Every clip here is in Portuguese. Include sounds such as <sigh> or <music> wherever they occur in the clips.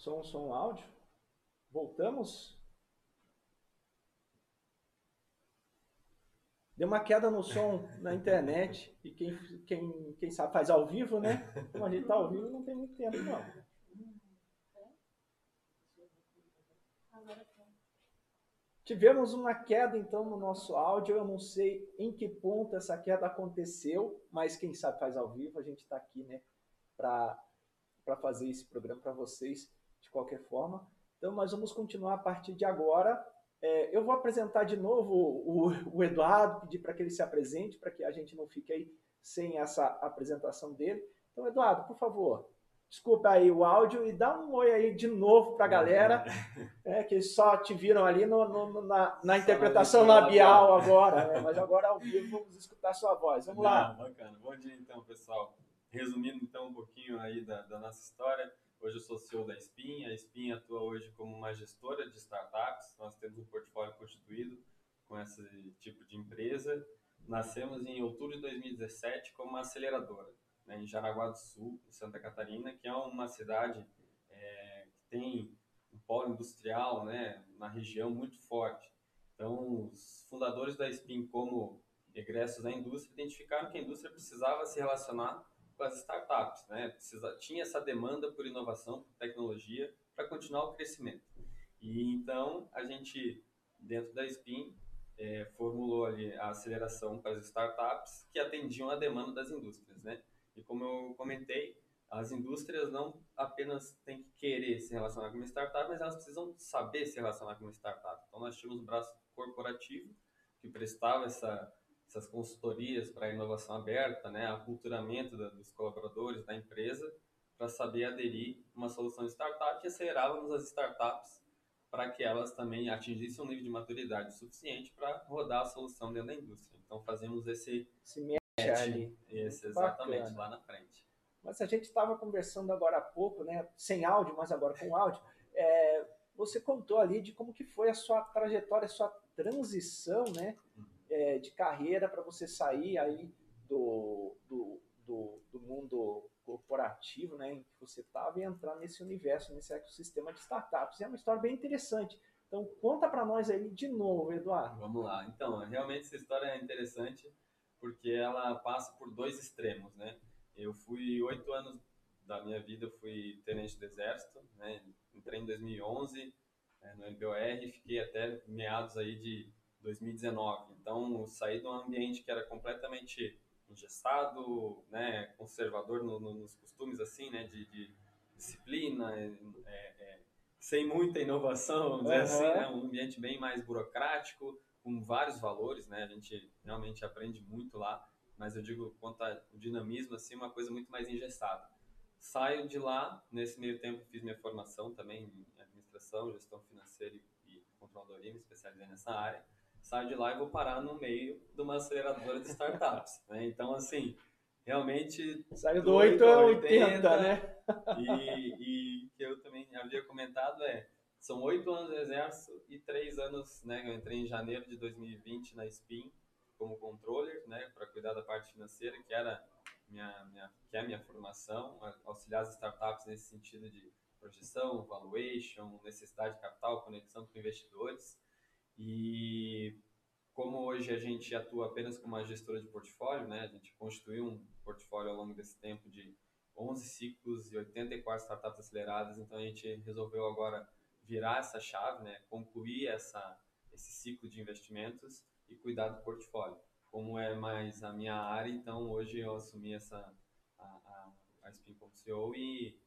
Som, som, áudio. Voltamos? Deu uma queda no som <laughs> na internet e quem, quem, quem sabe faz ao vivo, né? Como a gente está ao vivo, não tem muito tempo, não. Tivemos uma queda então no nosso áudio. Eu não sei em que ponto essa queda aconteceu, mas quem sabe faz ao vivo. A gente está aqui, né, para fazer esse programa para vocês de qualquer forma. Então, nós vamos continuar a partir de agora é, eu vou apresentar de novo o, o Eduardo, pedir para que ele se apresente, para que a gente não fique aí sem essa apresentação dele. Então, Eduardo, por favor, desculpa aí o áudio e dá um oi aí de novo para a galera, <laughs> é, que só te viram ali no, no, na, na interpretação labial agora, né? <laughs> mas agora ao vivo vamos escutar sua voz. Vamos lá. Bacana. Bom dia então, pessoal. Resumindo então um pouquinho aí da, da nossa história, Hoje eu sou CEO da Spin. A Spin atua hoje como uma gestora de startups. Nós temos um portfólio constituído com esse tipo de empresa. Nascemos em outubro de 2017 como uma aceleradora né, em Jaraguá do Sul, em Santa Catarina, que é uma cidade é, que tem um polo industrial né, na região muito forte. Então, os fundadores da Spin, como egressos da indústria, identificaram que a indústria precisava se relacionar com as startups, né? Precisa, tinha essa demanda por inovação, por tecnologia, para continuar o crescimento. E então a gente, dentro da Spin, é, formulou ali a aceleração para as startups que atendiam a demanda das indústrias, né? E como eu comentei, as indústrias não apenas têm que querer se relacionar com uma startup, mas elas precisam saber se relacionar com uma startup. Então nós tínhamos um braço corporativo que prestava essa essas consultorias para inovação aberta, né, aculturamento da, dos colaboradores da empresa, para saber aderir uma solução de startup e acelerávamos as startups para que elas também atingissem um nível de maturidade suficiente para rodar a solução dentro da indústria. Então fazemos esse, esse match ali. Esse, exatamente, Bacana. lá na frente. Mas a gente estava conversando agora há pouco, né, sem áudio, mas agora com áudio, é, você contou ali de como que foi a sua trajetória, a sua transição, né, uhum é, de carreira para você sair aí do, do, do, do, mundo corporativo né, em que você estava e entrar nesse universo, nesse ecossistema de startups. É uma história bem interessante. Então, conta para nós aí de novo, Eduardo. Vamos lá. Então, realmente essa história é interessante porque ela passa por dois extremos, né? Eu fui oito anos da minha vida, eu fui tenente do exército, né? Entrei em 2011 é, no MBOR, fiquei até meados aí de 2019. Então, saí de um ambiente que era completamente engessado, né, conservador no, no, nos costumes, assim, né, de, de disciplina, é, é, sem muita inovação, vamos dizer assim, né, um ambiente bem mais burocrático, com vários valores, né, a gente realmente aprende muito lá, mas eu digo quanto ao dinamismo, assim, uma coisa muito mais engessada. Saio de lá, nesse meio tempo fiz minha formação também em administração, gestão financeira e controladoria, me especializei nessa área saio de lá e vou parar no meio de uma aceleradora de startups. né? Então, assim, realmente. Saiu do 8 a 80, 80 né? E, e que eu também havia comentado é. São oito anos no Exército e três anos, né? Eu entrei em janeiro de 2020 na SPIN como controller, né? Para cuidar da parte financeira, que era minha, minha, que é a minha formação, auxiliar as startups nesse sentido de projeção, valuation, necessidade de capital, conexão com investidores. E como hoje a gente atua apenas como uma gestora de portfólio, né, a gente constituiu um portfólio ao longo desse tempo de 11 ciclos e 84 startups aceleradas, então a gente resolveu agora virar essa chave, né, concluir essa, esse ciclo de investimentos e cuidar do portfólio. Como é mais a minha área, então hoje eu assumi essa, a, a, a Spin como CEO e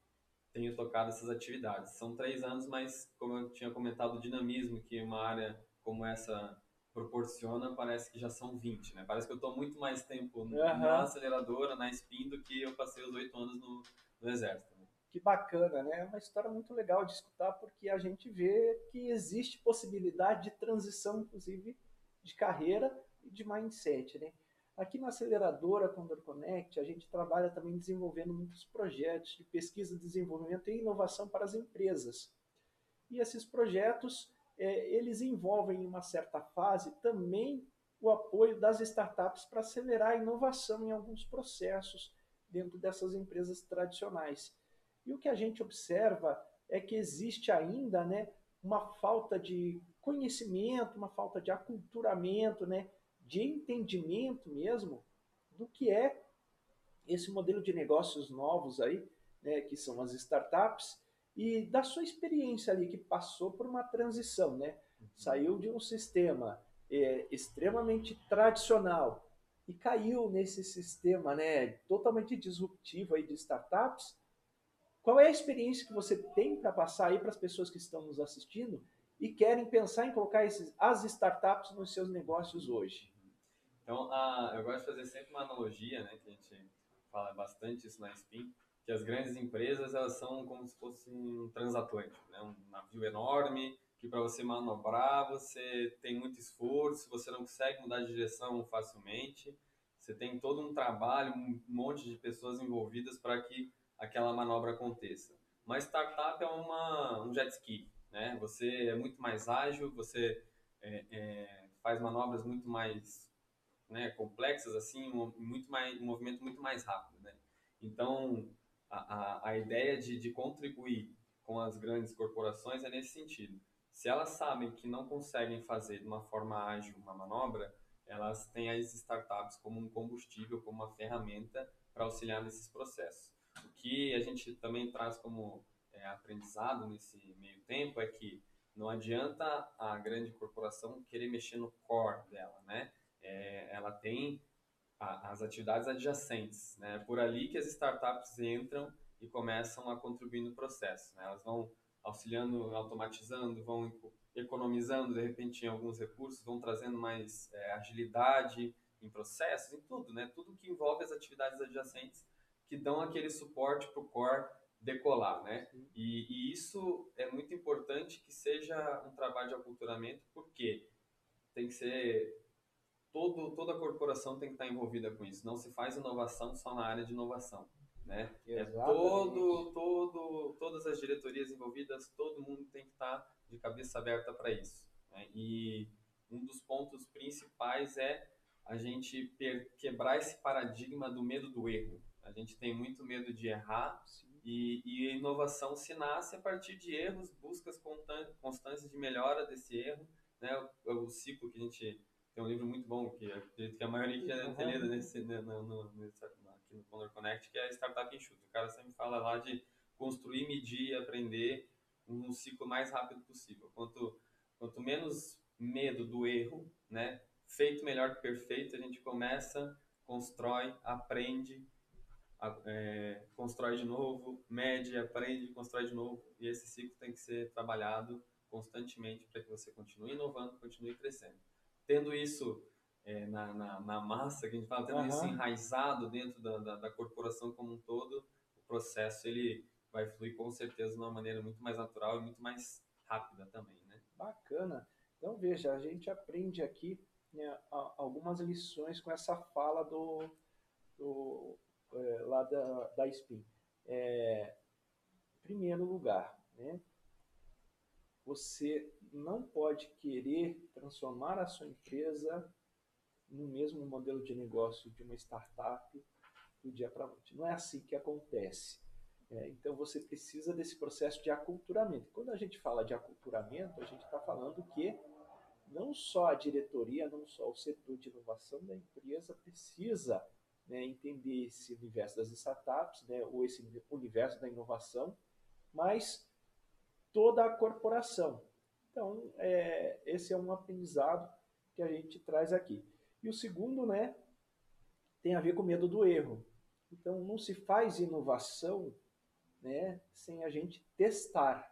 tenho tocado essas atividades. São três anos, mas como eu tinha comentado, o dinamismo que uma área como essa proporciona, parece que já são 20, né? Parece que eu estou muito mais tempo uhum. na aceleradora, na spin, do que eu passei os oito anos no, no exército. Né? Que bacana, né? É uma história muito legal de escutar, porque a gente vê que existe possibilidade de transição, inclusive, de carreira e de mindset, né? Aqui na aceleradora Condor Connect, a gente trabalha também desenvolvendo muitos projetos de pesquisa, desenvolvimento e inovação para as empresas. E esses projetos é, eles envolvem em uma certa fase também o apoio das startups para acelerar a inovação em alguns processos dentro dessas empresas tradicionais. E o que a gente observa é que existe ainda né, uma falta de conhecimento, uma falta de aculturamento, né, de entendimento mesmo do que é esse modelo de negócios novos aí, né, que são as startups, e da sua experiência ali, que passou por uma transição, né? Uhum. Saiu de um sistema é, extremamente tradicional e caiu nesse sistema né, totalmente disruptivo aí de startups. Qual é a experiência que você tem para passar aí para as pessoas que estão nos assistindo e querem pensar em colocar esses, as startups nos seus negócios hoje? Então, a, eu gosto de fazer sempre uma analogia, né, que a gente fala bastante isso na Spin, que as grandes empresas elas são como se fosse um transatlântico, né, um navio enorme que para você manobrar você tem muito esforço, você não consegue mudar de direção facilmente, você tem todo um trabalho, um monte de pessoas envolvidas para que aquela manobra aconteça. Uma startup é uma, um jet ski, né? Você é muito mais ágil, você é, é, faz manobras muito mais né, complexas, assim, um, muito mais, um movimento muito mais rápido, né? Então, a, a, ideia de, de contribuir com as grandes corporações é nesse sentido. Se elas sabem que não conseguem fazer de uma forma ágil uma manobra, elas têm as startups como um combustível, como uma ferramenta para auxiliar nesses processos. O que a gente também traz como é, aprendizado nesse meio tempo é que não adianta a grande corporação querer mexer no core dela, né? É, ela tem a, as atividades adjacentes, né? Por ali que as startups entram e começam a contribuir no processo, né? Elas vão auxiliando, automatizando, vão economizando de repente em alguns recursos, vão trazendo mais é, agilidade em processos, em tudo, né? Tudo que envolve as atividades adjacentes que dão aquele suporte para o core decolar, né? E, e, isso é muito importante que seja um trabalho de aculturamento, porque tem que ser todo toda a corporação tem que estar envolvida com isso. Não se faz inovação só na área de inovação. Né? É todo, todo, todas as diretorias envolvidas, todo mundo tem que estar de cabeça aberta para isso. Né? E um dos pontos principais é a gente quebrar esse paradigma do medo do erro. A gente tem muito medo de errar e, e, a inovação se nasce a partir de erros, buscas constantes de melhora desse erro. Né? O, o ciclo que a gente tem um livro muito bom que acredito que a maioria já deve ter lido nesse, no, no, nesse, aqui no Condor Connect, que é Startup Enxuta. O cara sempre fala lá de construir, medir aprender um ciclo mais rápido possível. Quanto, quanto menos medo do erro, né? feito melhor que perfeito, a gente começa, constrói, aprende, é, constrói de novo, mede, aprende, constrói de novo. E esse ciclo tem que ser trabalhado constantemente para que você continue inovando, continue crescendo. Tendo isso é, na, na, na, massa, que a gente fala, tendo uhum. isso enraizado dentro da, da, da, corporação como um todo, o processo ele vai fluir com certeza de uma maneira muito mais natural e muito mais rápida também, né? Bacana. Então, veja, a gente aprende aqui né, algumas lições com essa fala do, do é, lá da, da SPIN. É, primeiro lugar, né, você não pode querer transformar a sua empresa no mesmo modelo de negócio de uma startup do dia para noite. Não é assim que acontece. É, então você precisa desse processo de aculturamento. Quando a gente fala de aculturamento, a gente está falando que não só a diretoria, não só o setor de inovação da empresa precisa né, entender esse universo das startups, né, ou esse universo da inovação, mas toda a corporação. Então, é, esse é um aprendizado que a gente traz aqui. E o segundo, né, tem a ver com medo do erro. Então, não se faz inovação né, sem a gente testar.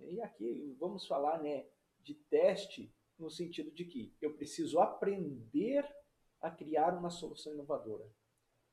E aqui vamos falar né, de teste no sentido de que eu preciso aprender a criar uma solução inovadora.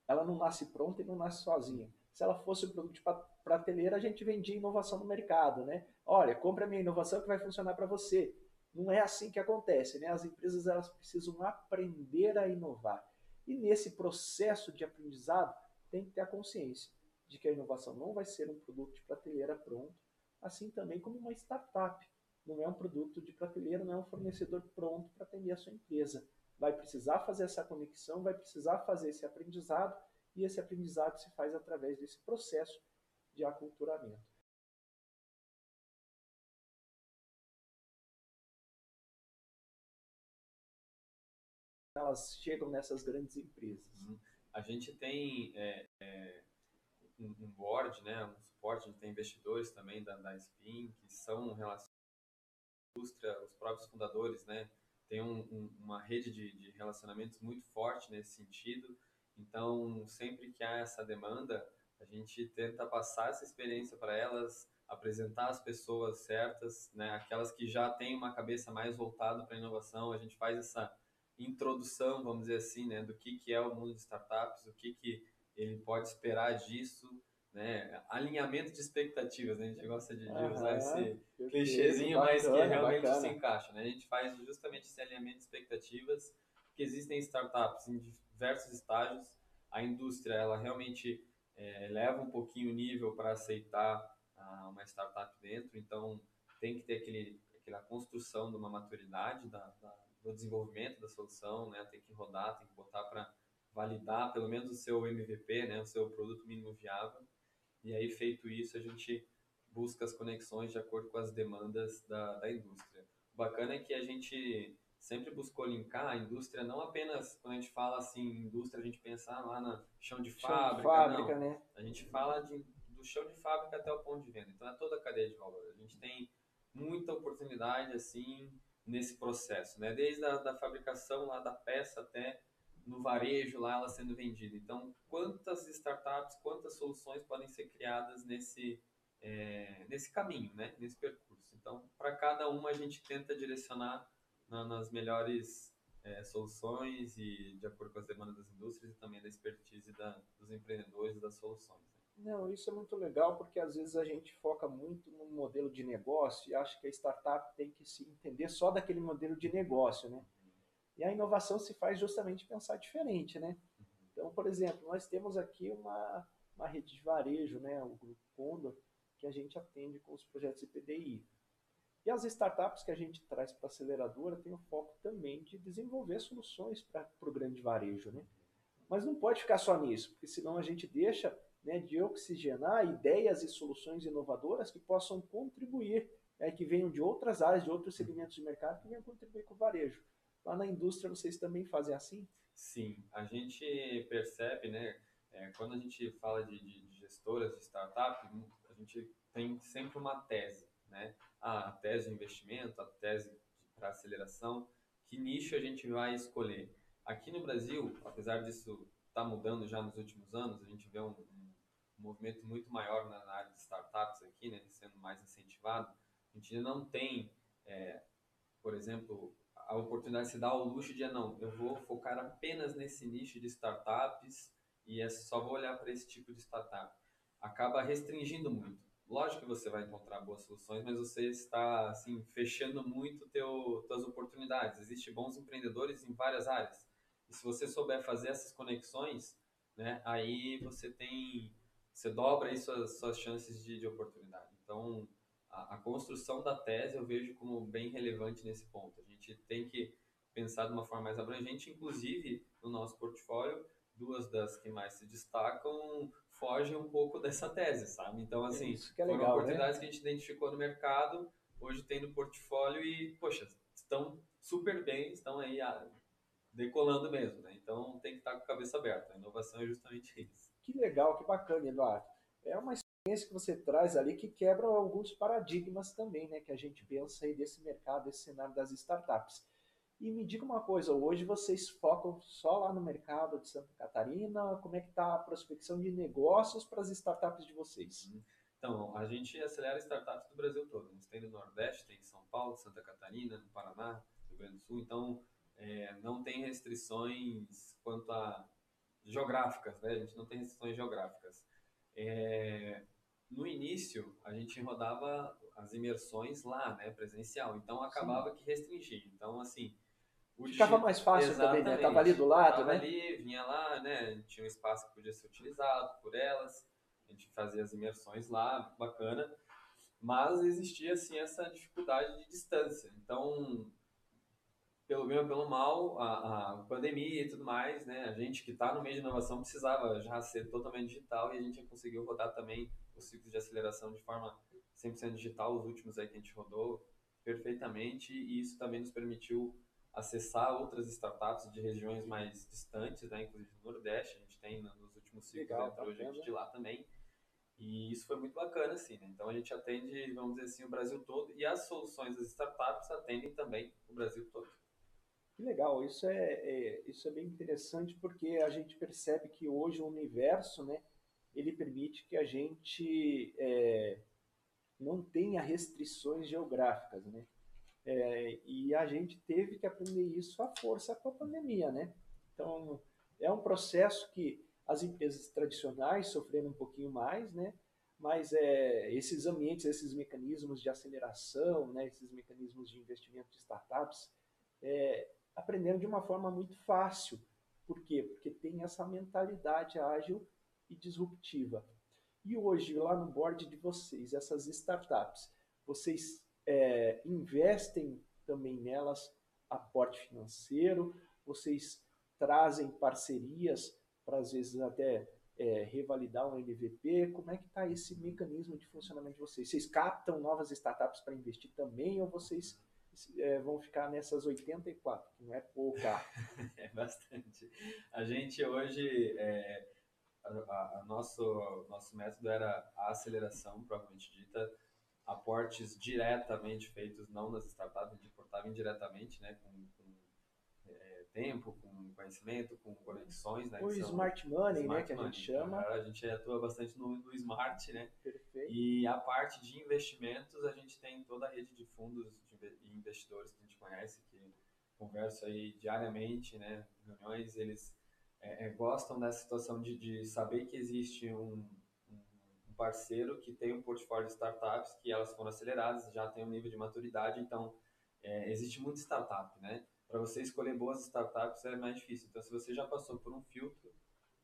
Ela não nasce pronta e não nasce sozinha. Se ela fosse um produto de prateleira, a gente vendia inovação no mercado, né? Olha, compre a minha inovação que vai funcionar para você. Não é assim que acontece, né? As empresas elas precisam aprender a inovar. E nesse processo de aprendizado, tem que ter a consciência de que a inovação não vai ser um produto de prateleira pronto, assim também como uma startup. Não é um produto de prateleira, não é um fornecedor pronto para atender a sua empresa. Vai precisar fazer essa conexão, vai precisar fazer esse aprendizado, e esse aprendizado se faz através desse processo de aculturamento. Elas chegam nessas grandes empresas. Uhum. A gente tem é, é, um board, né, um suporte, a gente tem investidores também da, da SPIN, que são relacionados indústria, os próprios fundadores, né, tem um, um, uma rede de, de relacionamentos muito forte nesse sentido. Então, sempre que há essa demanda, a gente tenta passar essa experiência para elas, apresentar as pessoas certas, né, aquelas que já têm uma cabeça mais voltada para a inovação. A gente faz essa introdução, vamos dizer assim, né, do que, que é o mundo de startups, o que, que ele pode esperar disso, né, alinhamento de expectativas, né, a gente gosta de, de usar esse clichêzinho, mas que realmente bacana. se encaixa, né, a gente faz justamente esse alinhamento de expectativas, porque existem startups em diversos estágios, a indústria, ela realmente é, leva um pouquinho o nível para aceitar ah, uma startup dentro, então tem que ter aquele, aquela construção de uma maturidade da, da no desenvolvimento da solução, né? Tem que rodar, tem que botar para validar pelo menos o seu MVP, né? O seu produto mínimo viável. E aí, feito isso, a gente busca as conexões de acordo com as demandas da, da indústria. O bacana é que a gente sempre buscou linkar a indústria, não apenas quando a gente fala assim, indústria, a gente pensa lá na chão de chão fábrica, de fábrica não. Né? A gente fala de, do chão de fábrica até o ponto de venda. Então, é toda a cadeia de valor. A gente tem muita oportunidade, assim, nesse processo, né? Desde a da fabricação lá da peça até no varejo lá ela sendo vendida. Então, quantas startups, quantas soluções podem ser criadas nesse é, nesse caminho, né? Nesse percurso. Então, para cada uma a gente tenta direcionar na, nas melhores é, soluções e de acordo com as demandas das indústrias e também da expertise da, dos empreendedores das soluções. Não, isso é muito legal porque às vezes a gente foca muito no modelo de negócio e acha que a startup tem que se entender só daquele modelo de negócio, né? E a inovação se faz justamente pensar diferente, né? Então, por exemplo, nós temos aqui uma, uma rede de varejo, né, o Grupo Condor, que a gente atende com os projetos IPDI. E as startups que a gente traz para a aceleradora tem o foco também de desenvolver soluções para o grande varejo, né? Mas não pode ficar só nisso, porque senão a gente deixa né, de oxigenar ideias e soluções inovadoras que possam contribuir, é, que venham de outras áreas, de outros segmentos de mercado, que venham contribuir com o varejo. Lá na indústria vocês também fazem assim? Sim, a gente percebe, né, é, quando a gente fala de, de, de, gestoras de startup, a gente tem sempre uma tese, né? A tese de investimento, a tese para aceleração, que nicho a gente vai escolher. Aqui no Brasil, apesar disso estar tá mudando já nos últimos anos, a gente vê um, movimento muito maior na, na área de startups aqui, né, sendo mais incentivado, a gente não tem, é, por exemplo, a oportunidade de se dar ao luxo de, ah, não, eu vou focar apenas nesse nicho de startups e é só vou olhar para esse tipo de startup. Acaba restringindo muito. Lógico que você vai encontrar boas soluções, mas você está assim fechando muito teu tuas oportunidades. Existem bons empreendedores em várias áreas. E se você souber fazer essas conexões, né, aí você tem você dobra aí suas, suas chances de, de oportunidade. Então, a, a, construção da tese eu vejo como bem relevante nesse ponto. A gente tem que pensar de uma forma mais abrangente, inclusive no nosso portfólio, duas das que mais se destacam fogem um pouco dessa tese, sabe? Então, assim, Isso que é legal, foram né? oportunidades né? que a gente identificou no mercado, hoje tem no portfólio e, poxa, estão super bem, estão aí ah, decolando mesmo, né? Então, tem que estar com a cabeça aberta. A inovação é justamente isso. Que legal, que bacana, Eduardo. É uma experiência que você traz ali que quebra alguns paradigmas também, né? Que a gente pensa aí desse mercado, desse cenário das startups. E me diga uma coisa, hoje vocês focam só lá no mercado de Santa Catarina? Como é que está a prospecção de negócios para as startups de vocês? Uhum. Então, a gente acelera startups do Brasil todo. A gente tem no Nordeste, tem em São Paulo, Santa Catarina, no Paraná, no Rio Grande do Sul. Então, é, não tem restrições quanto a geográficas, né? A gente não tem restrições geográficas. É, no início, a gente rodava as imersões lá, né, presencial. Então acabava Sim. que restringia. Então assim, ficava mais fácil também, né? Tava ali do lado, Tava né? ali, vinha lá, né? Tinha um espaço que podia ser utilizado por elas. A gente fazia as imersões lá, bacana. Mas existia assim essa dificuldade de distância. Então pelo bem ou pelo mal, a, a pandemia e tudo mais, né? A gente que está no meio de inovação precisava já ser totalmente digital e a gente conseguiu rodar também os ciclos de aceleração de forma 100% digital, os últimos aí que a gente rodou perfeitamente e isso também nos permitiu acessar outras startups de regiões mais distantes, né, inclusive no Nordeste, a gente tem nos últimos ciclos, Legal, entrou gente de lá também. E isso foi muito bacana, assim, né? Então a gente atende, vamos dizer assim, o Brasil todo e as soluções das startups atendem também o Brasil todo. Que legal, isso é, é, isso é bem interessante porque a gente percebe que hoje o universo, né, ele permite que a gente é, não tenha restrições geográficas, né? É, e a gente teve que aprender isso à força com a pandemia, né? Então, é um processo que as empresas tradicionais sofreram um pouquinho mais, né? Mas é, esses ambientes, esses mecanismos de aceleração, né? esses mecanismos de investimento de startups, é, aprenderam de uma forma muito fácil. Por quê? Porque tem essa mentalidade ágil e disruptiva. E hoje, lá no board de vocês, essas startups, vocês é, investem também nelas aporte financeiro, vocês trazem parcerias para, às vezes, até é, revalidar um MVP? Como é que está esse mecanismo de funcionamento de vocês? Vocês captam novas startups para investir também ou vocês é, vão ficar nessas 84, que não é pouca? <laughs> é bastante. A gente hoje, é, a, a, nosso, nosso método era a aceleração, propriamente dita, aportes diretamente feitos, não nas startups, a gente aportava indiretamente, né, com, com é, tempo, com conhecimento, com conexões. Né, o smart money, smart né, que a gente chama. A gente atua bastante no, no smart, né? Perfeito. E a parte de investimentos, a gente tem toda a rede de fundos e investidores que a gente conhece, que conversa aí diariamente, né, reuniões, eles é, é, gostam dessa situação de, de saber que existe um parceiro que tem um portfólio de startups que elas foram aceleradas, já tem um nível de maturidade, então é, existe muita startup, né? Para você escolher boas startups é mais difícil. Então, se você já passou por um filtro,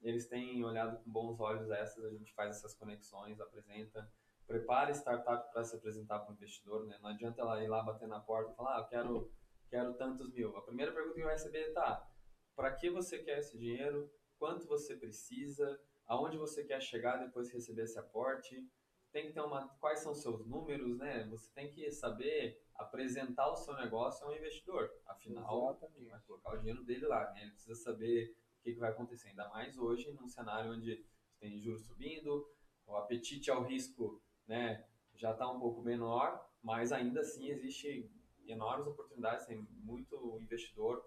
eles têm olhado com bons olhos essas, a gente faz essas conexões, apresenta, prepara a startup para se apresentar para o investidor, né? Não adianta ela ir lá bater na porta e falar, ah, eu quero, quero tantos mil. A primeira pergunta que vai receber é, tá, para que você quer esse dinheiro? Quanto você precisa? Aonde você quer chegar depois de receber esse aporte, tem que ter uma, quais são os seus números, né? Você tem que saber apresentar o seu negócio ao investidor. Afinal, Exatamente. vai colocar o dinheiro dele lá, né? Ele precisa saber o que, que vai acontecer. Ainda mais hoje, num cenário onde tem juros subindo, o apetite ao risco, né? Já está um pouco menor, mas ainda assim existe enormes oportunidades, tem muito investidor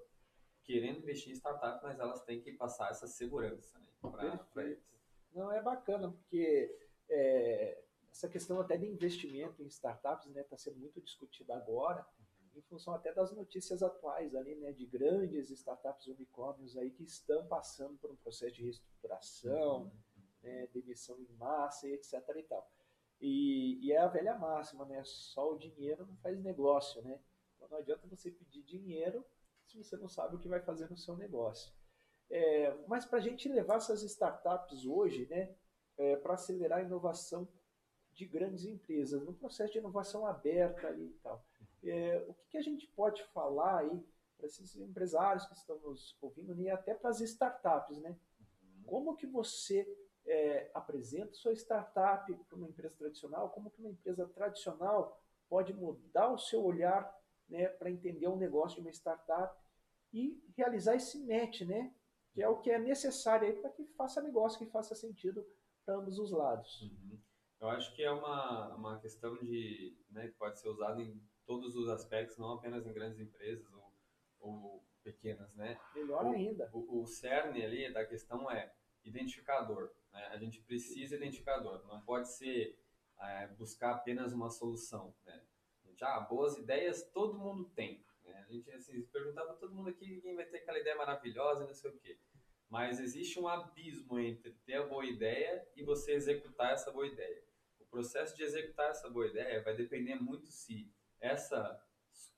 querendo investir em startup, mas elas têm que passar essa segurança né, para eles. Não, é bacana, porque é, essa questão até de investimento em startups está né, tá sendo muito discutida agora, em função até das notícias atuais ali, né, de grandes startups unicórnios aí que estão passando por um processo de reestruturação, né, demissão em massa e etc. e tal. E, e, é a velha máxima, né? Só o dinheiro não faz negócio, né? Então não adianta você pedir dinheiro se você não sabe o que vai fazer no seu negócio. É, mas para a gente levar essas startups hoje, né, é, para acelerar a inovação de grandes empresas, no processo de inovação aberta ali e tal. É, o que, que, a gente pode falar aí para esses empresários que estão nos ouvindo e até para as startups, né? Como que você é, apresenta sua startup para uma empresa tradicional? Como que uma empresa tradicional pode mudar o seu olhar né, para entender o negócio de uma startup e realizar esse match, né? Que é o que é necessário para que faça negócio, que faça sentido para ambos os lados. Uhum. Eu acho que é uma, uma questão de, né, que pode ser usada em todos os aspectos, não apenas em grandes empresas ou, ou pequenas, né? Melhor o, ainda. O, o cerne ali da questão é identificador, né? A gente precisa identificador, não pode ser é, buscar apenas uma solução, né? Já ah, boas ideias todo mundo tem, a gente assim, perguntar para todo mundo aqui, ninguém vai ter aquela ideia maravilhosa, não sei o quê. Mas existe um abismo entre ter a boa ideia e você executar essa boa ideia. O processo de executar essa boa ideia vai depender muito se essa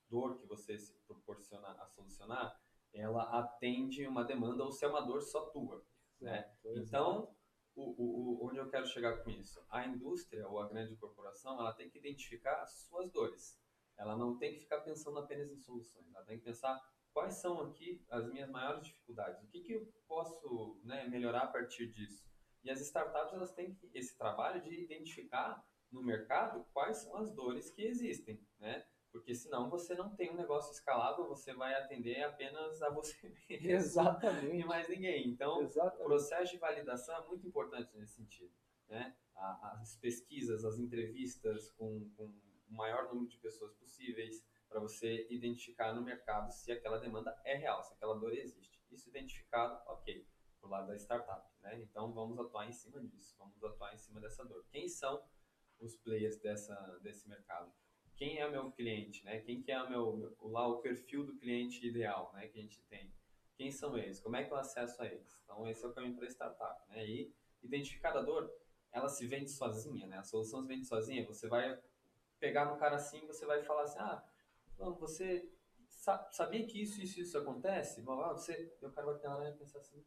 dor que você se proporciona a solucionar, ela atende uma demanda ou se é uma dor só tua. Né? Então, o, o, onde eu quero chegar com isso? A indústria ou a grande corporação, ela tem que identificar as suas dores. Ela não tem que ficar pensando apenas em soluções, ela tem que pensar quais são aqui as minhas maiores dificuldades, o que, que eu posso né, melhorar a partir disso. E as startups elas têm esse trabalho de identificar no mercado quais são as dores que existem, né? Porque senão você não tem um negócio escalável, você vai atender apenas a você <laughs> mesmo. Exatamente. E mais ninguém. Então, Exatamente. o processo de validação é muito importante nesse sentido. Né? As pesquisas, as entrevistas com, com o maior número de pessoas possíveis, para você identificar no mercado se aquela demanda é real, se aquela dor existe. Isso identificado, ok, por lado da startup. Né? Então, vamos atuar em cima disso, vamos atuar em cima dessa dor. Quem são os players dessa, desse mercado? quem é o meu cliente, né? Quem que é o meu, lá o perfil do cliente ideal, né? Que a gente tem. Quem são eles? Como é que eu acesso a eles? Então esse é o caminho para startup, né? E identificar a dor, ela se vende sozinha, né? A solução se vende sozinha. Você vai pegar no cara assim, você vai falar assim, ah, não, você sabia que isso, isso, isso acontece? Você, o cara vai pensar assim,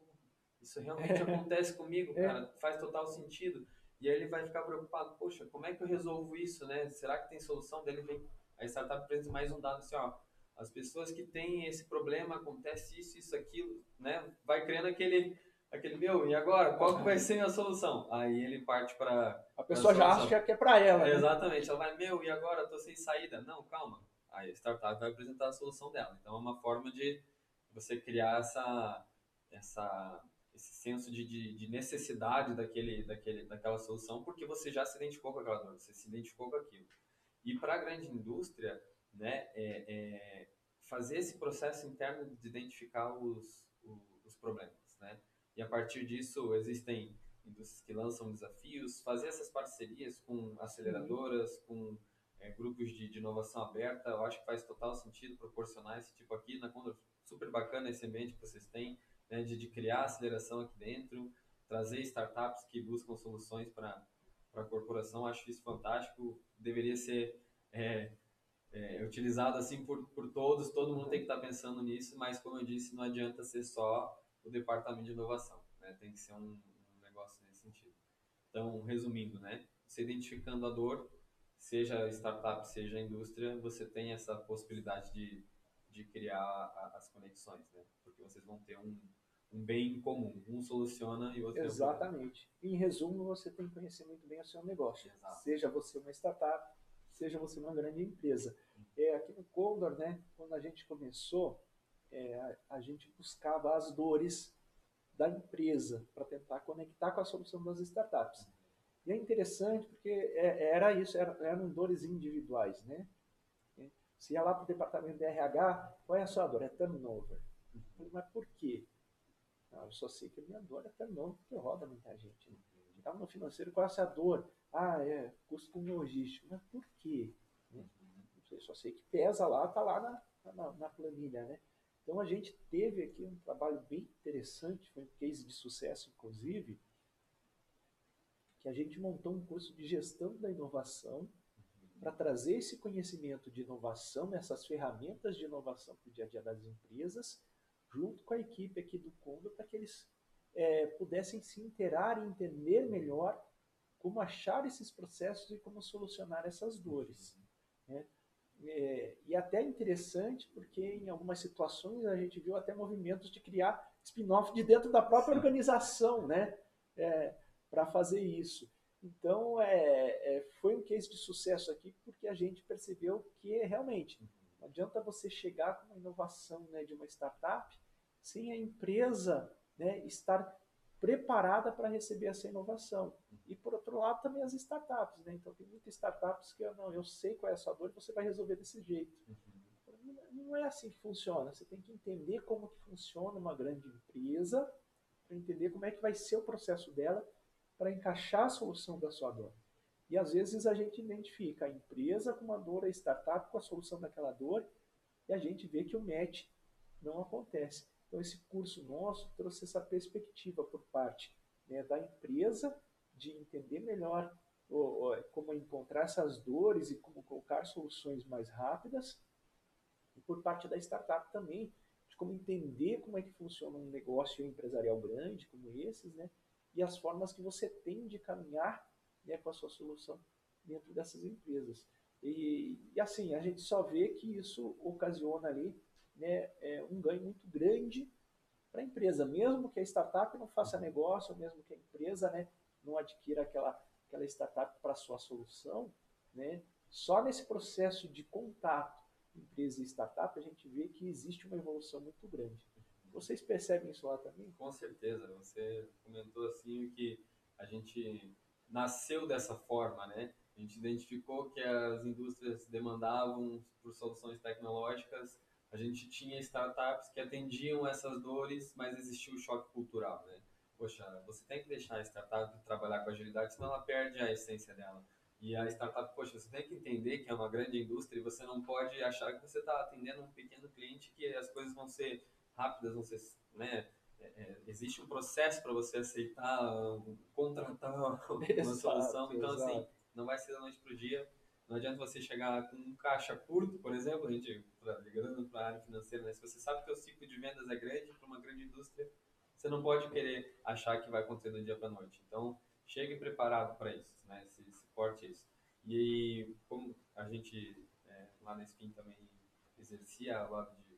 isso realmente <laughs> acontece comigo, é. cara, faz total sentido. E aí ele vai ficar preocupado, poxa, como é que eu resolvo isso, né? Será que tem solução? Dele vem a startup apresenta mais um dado assim, ó, as pessoas que têm esse problema, acontece isso, isso, aquilo, né? Vai criando aquele, aquele, meu, e agora? Qual que vai ser a solução? Aí ele parte para... A pessoa já acha que é para ela, né? Exatamente, ela vai, meu, e agora? Tô sem saída. Não, calma. Aí a startup vai apresentar a solução dela. Então é uma forma de você criar essa, essa esse senso de, de, de, necessidade daquele, daquele, daquela solução, porque você já se identificou com aquela dor, você se identificou com aquilo. E para a grande indústria, né, é, é fazer esse processo interno de identificar os, os, os, problemas, né? E a partir disso existem indústrias que lançam desafios, fazer essas parcerias com aceleradoras, com é, grupos de, de, inovação aberta, eu acho que faz total sentido proporcionar esse tipo aqui na Condor. Super bacana esse ambiente que vocês têm né, de, de criar aceleração aqui dentro, trazer startups que buscam soluções para a corporação, acho isso fantástico, deveria ser é, é, utilizado assim por, por todos, todo mundo tem que estar tá pensando nisso, mas como eu disse, não adianta ser só o departamento de inovação, né, tem que ser um, um negócio nesse sentido. Então, resumindo, né, você identificando a dor, seja startup, seja indústria, você tem essa possibilidade de, de criar a, as conexões, né? Porque vocês vão ter um, um bem comum. Um soluciona e o outro Exatamente. Em resumo, você tem que conhecer muito bem o seu negócio. Exato. Seja você uma startup, seja você uma grande empresa. É, aqui no Condor, né, quando a gente começou, é, a, gente buscava as dores da empresa para tentar conectar com a solução das startups. E é interessante porque é, era isso, era, eram dores individuais, né? Se ia lá para o departamento de RH, qual é a sua dor? É turnover. Mas por quê? Não, eu só sei que a minha dor é turnover porque roda muita gente. Né? Estava no financeiro, qual é a sua dor? Ah, é custo com logístico. Mas por quê? Né? Não sei, só sei que pesa lá, está lá na, na, na planilha, né? Então a gente teve aqui um trabalho bem interessante, foi um case de sucesso, inclusive, que a gente montou um curso de gestão da inovação para trazer esse conhecimento de inovação, essas ferramentas de inovação para o dia a dia das empresas, junto com a equipe aqui do Condor, para que eles é, pudessem se interar e entender melhor como achar esses processos e como solucionar essas dores. Né? É, e até interessante, porque em algumas situações a gente viu até movimentos de criar spin-off de dentro da própria Sim. organização, né? É, para fazer isso. Então, é, é, foi um case de sucesso aqui porque a gente percebeu que realmente não adianta você chegar com uma inovação né, de uma startup sem a empresa né, estar preparada para receber essa inovação. E por outro lado também as startups, né? Então tem muitas startups que não, eu sei qual é a sua dor e você vai resolver desse jeito. Uhum. Não é assim que funciona. Você tem que entender como que funciona uma grande empresa, para entender como é que vai ser o processo dela para encaixar a solução da sua dor. E às vezes a gente identifica a empresa com uma dor, a startup com a solução daquela dor, e a gente vê que o match não acontece. Então esse curso nosso trouxe essa perspectiva por parte né, da empresa de entender melhor como encontrar essas dores e como colocar soluções mais rápidas, e por parte da startup também, de como entender como é que funciona um negócio empresarial grande como esses, né? e as formas que você tem de caminhar né, com a sua solução dentro dessas empresas. E, e, assim, a gente só vê que isso ocasiona ali né, é, um ganho muito grande para a empresa, mesmo que a startup não faça negócio, mesmo que a empresa né, não adquira aquela, aquela startup para sua solução, né, Só nesse processo de contato empresa e startup, a gente vê que existe uma evolução muito grande. Vocês percebem isso lá também? Com certeza. Você comentou assim que a gente nasceu dessa forma, né? A gente identificou que as indústrias demandavam por soluções tecnológicas, a gente tinha startups que atendiam essas dores, mas existia o choque cultural, né? Poxa, você tem que deixar a startup trabalhar com agilidade, senão ela perde a essência dela. E a startup, poxa, você tem que entender que é uma grande indústria e você não pode achar que você está atendendo um pequeno cliente que as coisas vão ser rápidas, vão ser, né? É, é, existe um processo para você aceitar, contratar <laughs> uma solução. Então, assim, exato. assim, não vai ser da noite para o dia. Não adianta você chegar com um caixa curto, por exemplo, a gente ligando para a área financeira, né? se você sabe que o ciclo de vendas é grande para uma grande indústria, você não pode querer achar que vai acontecer do dia para a noite. Então, chegue preparado para isso, né? se, se porte isso. E como a gente é, lá na Spin também exercia a lado de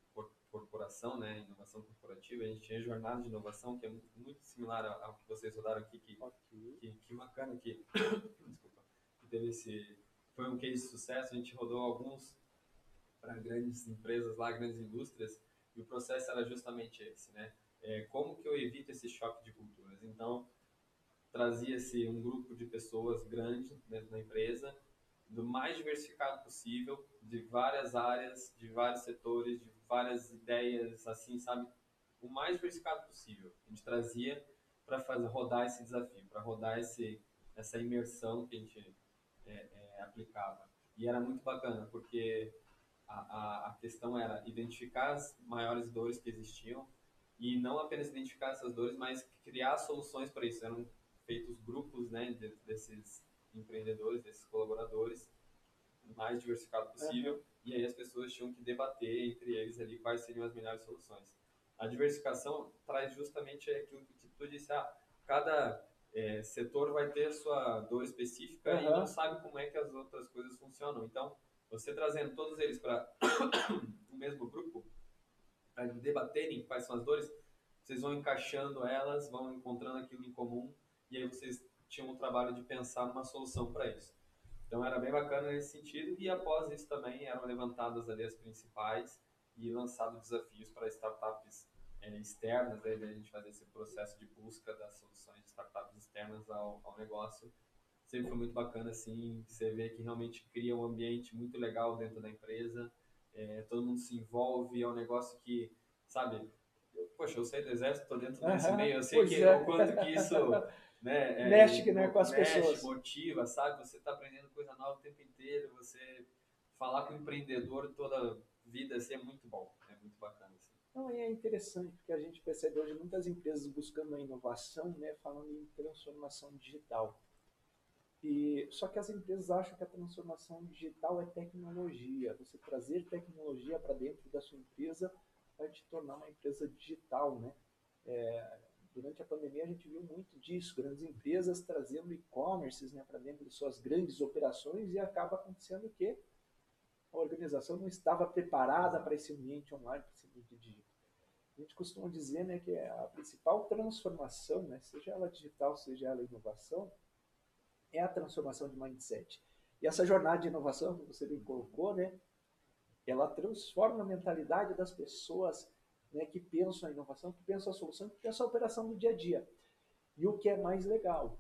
corporação, né, inovação corporativa, a gente tinha jornada de inovação que é muito similar ao que vocês rodaram aqui, que, okay. que, que bacana que, <coughs> desculpa, que teve esse, foi um case de sucesso, a gente rodou alguns para grandes empresas lá, grandes indústrias, e o processo era justamente esse, né, é, como que eu evito esse choque de culturas? Então, trazia-se um grupo de pessoas grande dentro da empresa, do mais diversificado possível, de várias áreas, de vários setores, de várias ideias, assim, sabe? O mais diversificado possível. A gente trazia para fazer rodar esse desafio, para rodar esse, essa imersão que a gente é, é, aplicava. E era muito bacana, porque a, a, a, questão era identificar as maiores dores que existiam e não apenas identificar essas dores, mas criar soluções para isso. Eram feitos grupos né, de, desses empreendedores, desses colaboradores, o mais diversificado possível. Uhum e aí as pessoas tinham que debater entre eles ali quais seriam as melhores soluções. A diversificação traz justamente aquilo que tu disse, ah, cada é, setor vai ter a sua dor específica uhum. e não sabe como é que as outras coisas funcionam. Então, você trazendo todos eles para <coughs> o mesmo grupo, para debaterem quais são as dores, vocês vão encaixando elas, vão encontrando aquilo em comum e aí vocês tinham o trabalho de pensar numa solução para isso. Então era bem bacana nesse sentido e após isso também eram levantadas ali as principais e lançados desafios para startups é, externas, aí a gente fazer esse processo de busca das soluções de startups externas ao, ao negócio. Sempre foi muito bacana, assim, você vê que realmente cria um ambiente muito legal dentro da empresa, é, todo mundo se envolve, é um negócio que, sabe, eu, poxa, eu saí do exército, estou dentro desse uhum, meio, eu sei que, é. o quanto que isso <laughs> né, é, mexe né, com as mexe, pessoas. motiva, sabe? Você está aprendendo coisa nova o tempo inteiro, você falar com o empreendedor toda vida assim, é muito bom, é muito bacana. Assim. Não, é interessante, porque a gente percebe hoje muitas empresas buscando a inovação, né, falando em transformação digital. E, só que as empresas acham que a transformação digital é tecnologia. Você trazer tecnologia para dentro da sua empresa vai te tornar uma empresa digital, né? É, durante a pandemia a gente viu muito disso, grandes empresas trazendo e-commerces né, para dentro de suas grandes operações e acaba acontecendo que a organização não estava preparada para esse ambiente online, para esse ambiente digital. A gente costuma dizer né, que a principal transformação, né, seja ela digital, seja ela inovação, é a transformação de mindset. E essa jornada de inovação, que você bem colocou, né, ela transforma a mentalidade das pessoas né, que pensam a inovação, que pensam a solução, que pensam a operação do dia a dia. E o que é mais legal,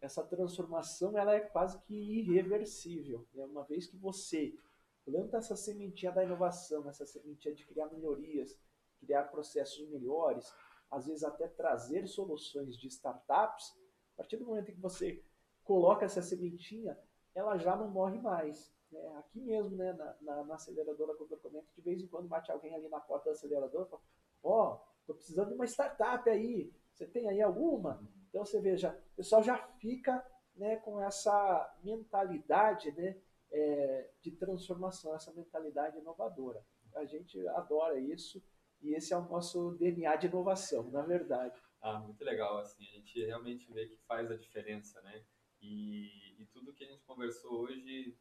essa transformação ela é quase que irreversível. Né? Uma vez que você planta essa sementinha da inovação, essa sementinha de criar melhorias, criar processos melhores, às vezes até trazer soluções de startups, a partir do momento em que você coloca essa sementinha, ela já não morre mais. Né? Aqui mesmo, né, na, na, na aceleradora, quando eu comento, de vez em quando bate alguém ali na porta da aceleradora e fala, ó, oh, tô precisando de uma startup aí, você tem aí alguma? Então você veja, o pessoal já fica né, com essa mentalidade né, é, de transformação, essa mentalidade inovadora. A gente adora isso e esse é o nosso DNA de inovação, na verdade. Ah, muito legal, assim, a gente realmente vê que faz a diferença, né? E, e tudo que a gente conversou hoje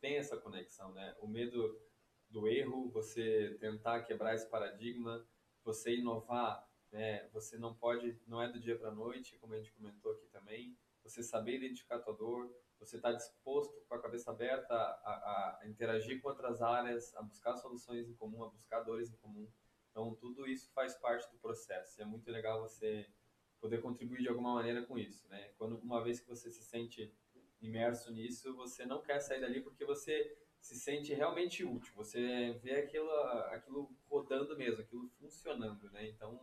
tem essa conexão, né? O medo do erro, você tentar quebrar esse paradigma, você inovar, né? Você não pode, não é do dia para noite, como a gente comentou aqui também. você saber identificar a tua dor, você está disposto, com a cabeça aberta, a, a, interagir com outras áreas, a buscar soluções em comum, a buscar dores em comum. Então, tudo isso faz parte do processo. E é muito legal você poder contribuir de alguma maneira com isso, né? Quando uma vez que você se sente imerso nisso, você não quer sair dali porque você se sente realmente útil. Você vê aquilo, aquilo rodando mesmo, aquilo funcionando, né? Então,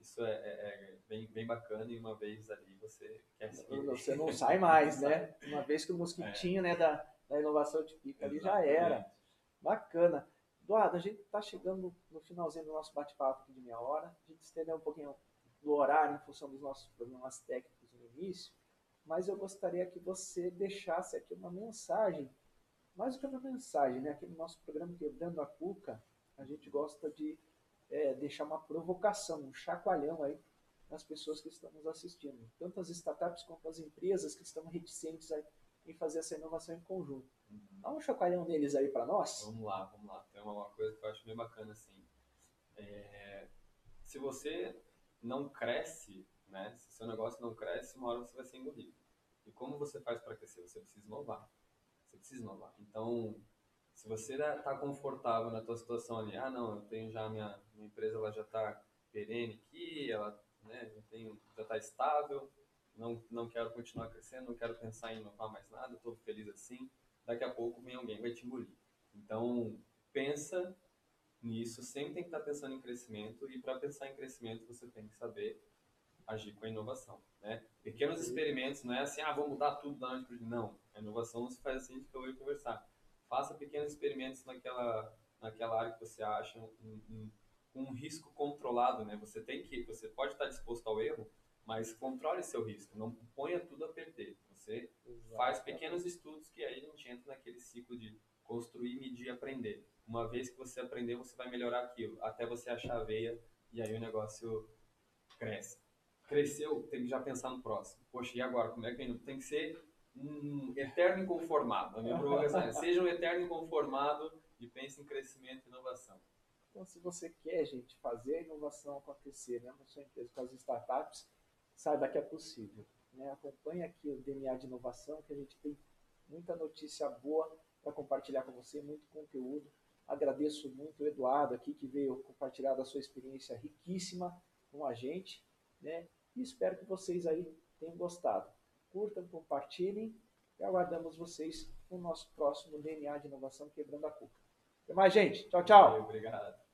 isso é, é, é, bem, bem bacana e uma vez ali você quer seguir. Você não sai mais, né? Uma vez que o mosquitinho é. né, da, da inovação de pica ali já era. Bacana. Eduardo, a gente está chegando no finalzinho do nosso bate-papo aqui de meia hora. A gente estendeu um pouquinho do horário em função dos nossos problemas técnicos no início, mas eu gostaria que você deixasse aqui uma mensagem, mais do que uma mensagem, né? Aqui no nosso programa Quebrando a Cuca, a gente gosta de é, deixar uma provocação, um chacoalhão aí nas pessoas que estão nos assistindo, tanto as startups quanto as empresas que estão reticentes em fazer essa inovação em conjunto. Dá um chacoalhão neles aí para nós. Vamos lá, vamos lá. Tem uma, coisa que eu acho bem bacana assim. É, se você não cresce, né? Se seu negócio não cresce, uma hora você vai ser engolido. E como você faz para crescer? Você precisa inovar. Você precisa inovar. Então, se você está confortável na tua situação ali, ah, não, eu tenho já minha, minha empresa, ela já está perene aqui, ela né, tenho, já está estável, não, não quero continuar crescendo, não quero pensar em inovar mais nada, estou feliz assim, daqui a pouco vem alguém vai te engolir. Então, pensa nisso, sempre tem que estar pensando em crescimento e para pensar em crescimento você tem que saber agir com a inovação, né? Pequenos experimentos, não é assim, ah, vou mudar tudo da noite para Não, a inovação não se faz assim, que eu vou conversar faça pequenos experimentos naquela, naquela área que você acha um, um, um, risco controlado, né? Você tem que, você pode estar disposto ao erro, mas controle seu risco, não ponha tudo a perder. Você faz pequenos estudos que aí a gente entra naquele ciclo de construir, medir e aprender. Uma vez que você aprendeu, você vai melhorar aquilo, até você achar a veia e aí o negócio cresce. Cresceu, tem que já pensar no próximo. Poxa, e agora? Como é que tem que ser um eterno inconformado. A minha provocação é, <laughs> seja um eterno inconformado e pense em crescimento e inovação. Então, se você quer, gente, fazer a inovação acontecer né, na sua empresa com as startups, saiba que é possível. Né? Acompanhe aqui o DNA de inovação, que a gente tem muita notícia boa para compartilhar com você, muito conteúdo. Agradeço muito o Eduardo aqui, que veio compartilhar da sua experiência riquíssima com a gente. Né? E espero que vocês aí tenham gostado curtam, compartilhem e aguardamos vocês no nosso próximo DNA de Inovação Quebrando a Cuca. Até mais, gente. Tchau, tchau. Obrigado.